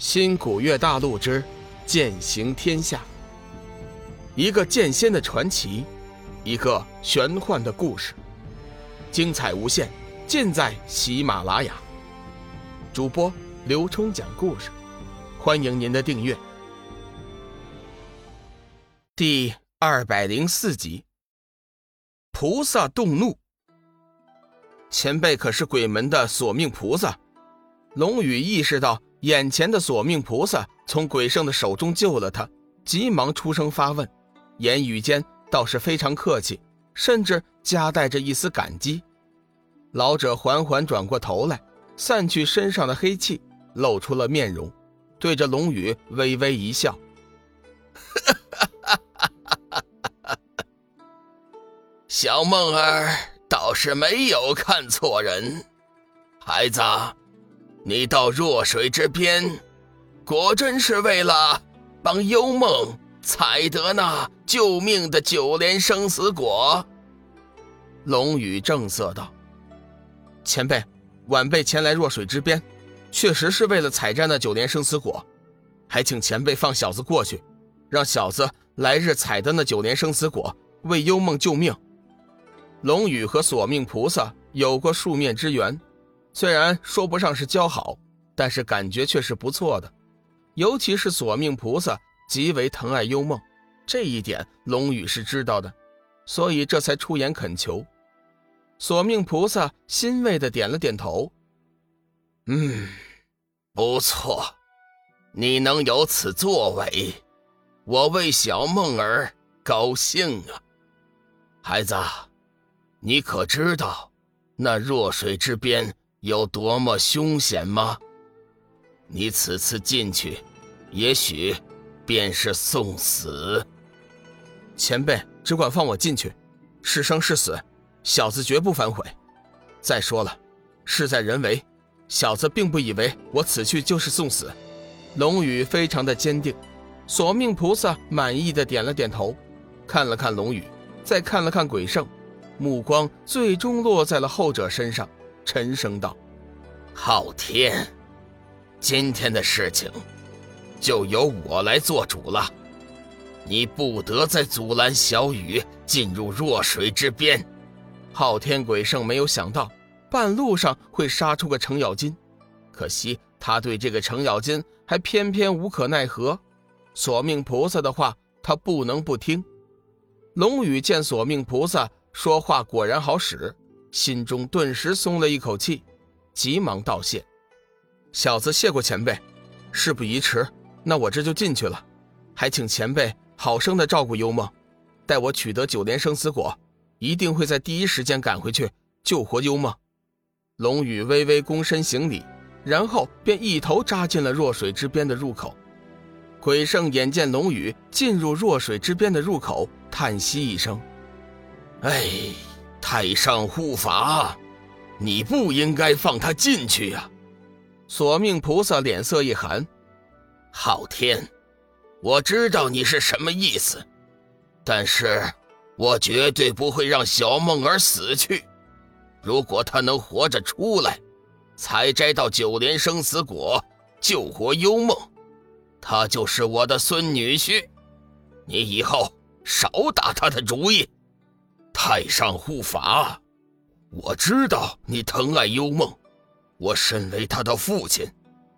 新古月大陆之剑行天下，一个剑仙的传奇，一个玄幻的故事，精彩无限，尽在喜马拉雅。主播刘冲讲故事，欢迎您的订阅。第二百零四集，菩萨动怒。前辈可是鬼门的索命菩萨，龙宇意识到。眼前的索命菩萨从鬼圣的手中救了他，急忙出声发问，言语间倒是非常客气，甚至夹带着一丝感激。老者缓缓转过头来，散去身上的黑气，露出了面容，对着龙宇微微一笑：“ 小梦儿倒是没有看错人，孩子。”你到弱水之边，果真是为了帮幽梦采得那救命的九莲生死果？龙宇正色道：“前辈，晚辈前来弱水之边，确实是为了采摘那九莲生死果，还请前辈放小子过去，让小子来日采得那九莲生死果，为幽梦救命。”龙宇和索命菩萨有过数面之缘。虽然说不上是交好，但是感觉却是不错的。尤其是索命菩萨极为疼爱幽梦，这一点龙宇是知道的，所以这才出言恳求。索命菩萨欣慰的点了点头：“嗯，不错，你能有此作为，我为小梦儿高兴啊。孩子，你可知道那弱水之边？”有多么凶险吗？你此次进去，也许便是送死。前辈只管放我进去，是生是死，小子绝不反悔。再说了，事在人为，小子并不以为我此去就是送死。龙宇非常的坚定，索命菩萨满意的点了点头，看了看龙宇，再看了看鬼圣，目光最终落在了后者身上。沉声道：“昊天，今天的事情就由我来做主了。你不得再阻拦小雨进入弱水之边。”昊天鬼圣没有想到半路上会杀出个程咬金，可惜他对这个程咬金还偏偏无可奈何。索命菩萨的话，他不能不听。龙宇见索命菩萨说话果然好使。心中顿时松了一口气，急忙道谢：“小子谢过前辈，事不宜迟，那我这就进去了。还请前辈好生的照顾幽梦，待我取得九莲生死果，一定会在第一时间赶回去救活幽梦。”龙宇微微躬身行礼，然后便一头扎进了弱水之边的入口。鬼圣眼见龙宇进入弱水之边的入口，叹息一声：“哎。”太上护法，你不应该放他进去呀！索命菩萨脸色一寒：“昊天，我知道你是什么意思，但是我绝对不会让小梦儿死去。如果她能活着出来，采摘到九莲生死果，救活幽梦，她就是我的孙女婿。你以后少打他的主意。”太上护法，我知道你疼爱幽梦，我身为他的父亲，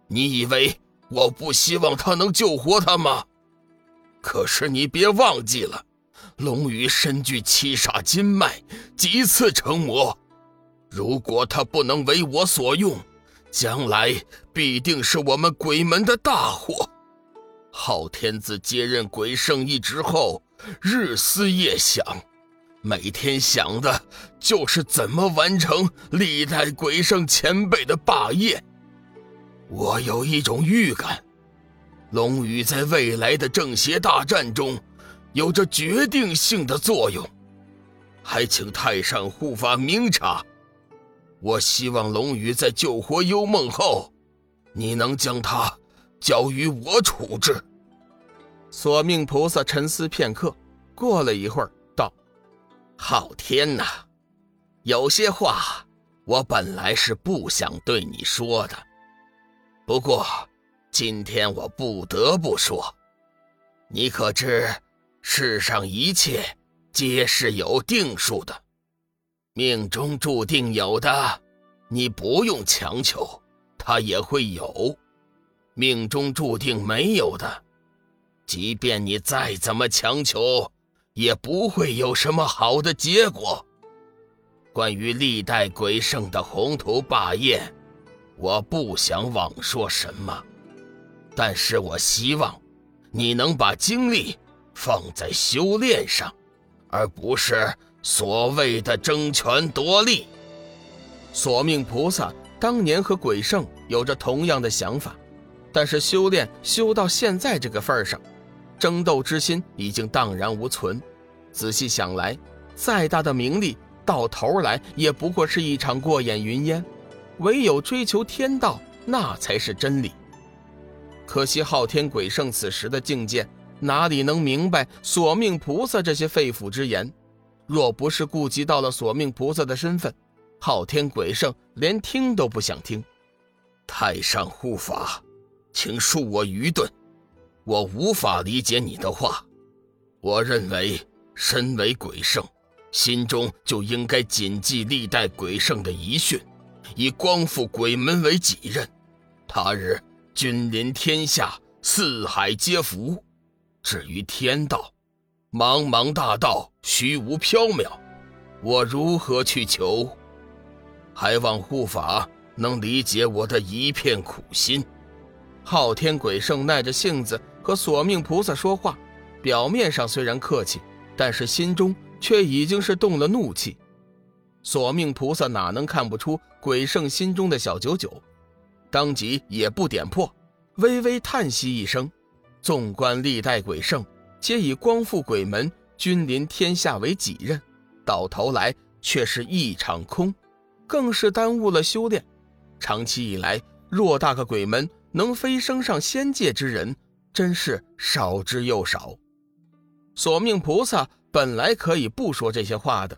你以为我不希望他能救活他吗？可是你别忘记了，龙宇身具七煞金脉，几次成魔，如果他不能为我所用，将来必定是我们鬼门的大祸。昊天子接任鬼圣一职后，日思夜想。每天想的就是怎么完成历代鬼圣前辈的霸业。我有一种预感，龙宇在未来的正邪大战中有着决定性的作用。还请太上护法明察。我希望龙宇在救活幽梦后，你能将他交于我处置。索命菩萨沉思片刻，过了一会儿。昊天呐，有些话我本来是不想对你说的，不过今天我不得不说，你可知世上一切皆是有定数的，命中注定有的，你不用强求，它也会有；命中注定没有的，即便你再怎么强求，也不会有什么好的结果。关于历代鬼圣的宏图霸业，我不想妄说什么。但是我希望，你能把精力放在修炼上，而不是所谓的争权夺利。索命菩萨当年和鬼圣有着同样的想法，但是修炼修到现在这个份上，争斗之心已经荡然无存。仔细想来，再大的名利，到头来也不过是一场过眼云烟。唯有追求天道，那才是真理。可惜昊天鬼圣此时的境界，哪里能明白索命菩萨这些肺腑之言？若不是顾及到了索命菩萨的身份，昊天鬼圣连听都不想听。太上护法，请恕我愚钝，我无法理解你的话。我认为，身为鬼圣，心中就应该谨记历代鬼圣的遗训，以光复鬼门为己任。他日。君临天下，四海皆服。至于天道，茫茫大道，虚无缥缈，我如何去求？还望护法能理解我的一片苦心。昊天鬼圣耐着性子和索命菩萨说话，表面上虽然客气，但是心中却已经是动了怒气。索命菩萨哪能看不出鬼圣心中的小九九？当即也不点破，微微叹息一声。纵观历代鬼圣，皆以光复鬼门、君临天下为己任，到头来却是一场空，更是耽误了修炼。长期以来，偌大个鬼门，能飞升上仙界之人，真是少之又少。索命菩萨本来可以不说这些话的，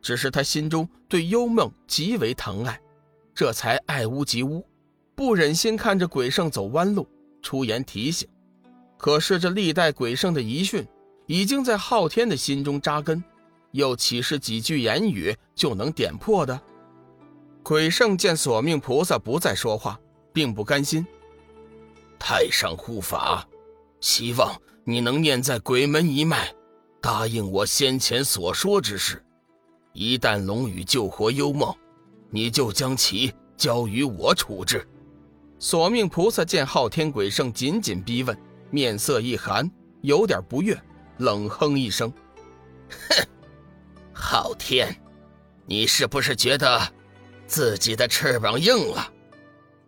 只是他心中对幽梦极为疼爱，这才爱屋及乌。不忍心看着鬼圣走弯路，出言提醒。可是这历代鬼圣的遗训，已经在昊天的心中扎根，又岂是几句言语就能点破的？鬼圣见索命菩萨不再说话，并不甘心。太上护法，希望你能念在鬼门一脉，答应我先前所说之事。一旦龙宇救活幽梦，你就将其交于我处置。索命菩萨见昊天鬼圣紧紧逼问，面色一寒，有点不悦，冷哼一声：“哼，昊天，你是不是觉得自己的翅膀硬了，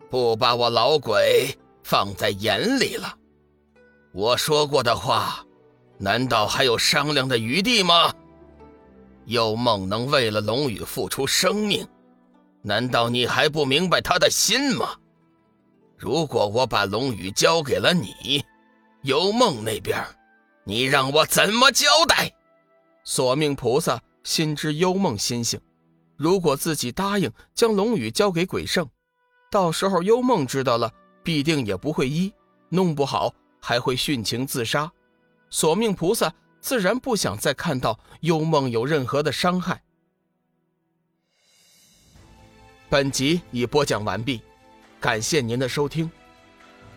不把我老鬼放在眼里了？我说过的话，难道还有商量的余地吗？幽梦能为了龙宇付出生命，难道你还不明白他的心吗？”如果我把龙宇交给了你，幽梦那边，你让我怎么交代？索命菩萨心知幽梦心性，如果自己答应将龙宇交给鬼圣，到时候幽梦知道了，必定也不会医，弄不好还会殉情自杀。索命菩萨自然不想再看到幽梦有任何的伤害。本集已播讲完毕。感谢您的收听，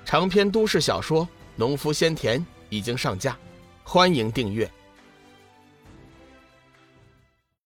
长篇都市小说《农夫先田》已经上架，欢迎订阅。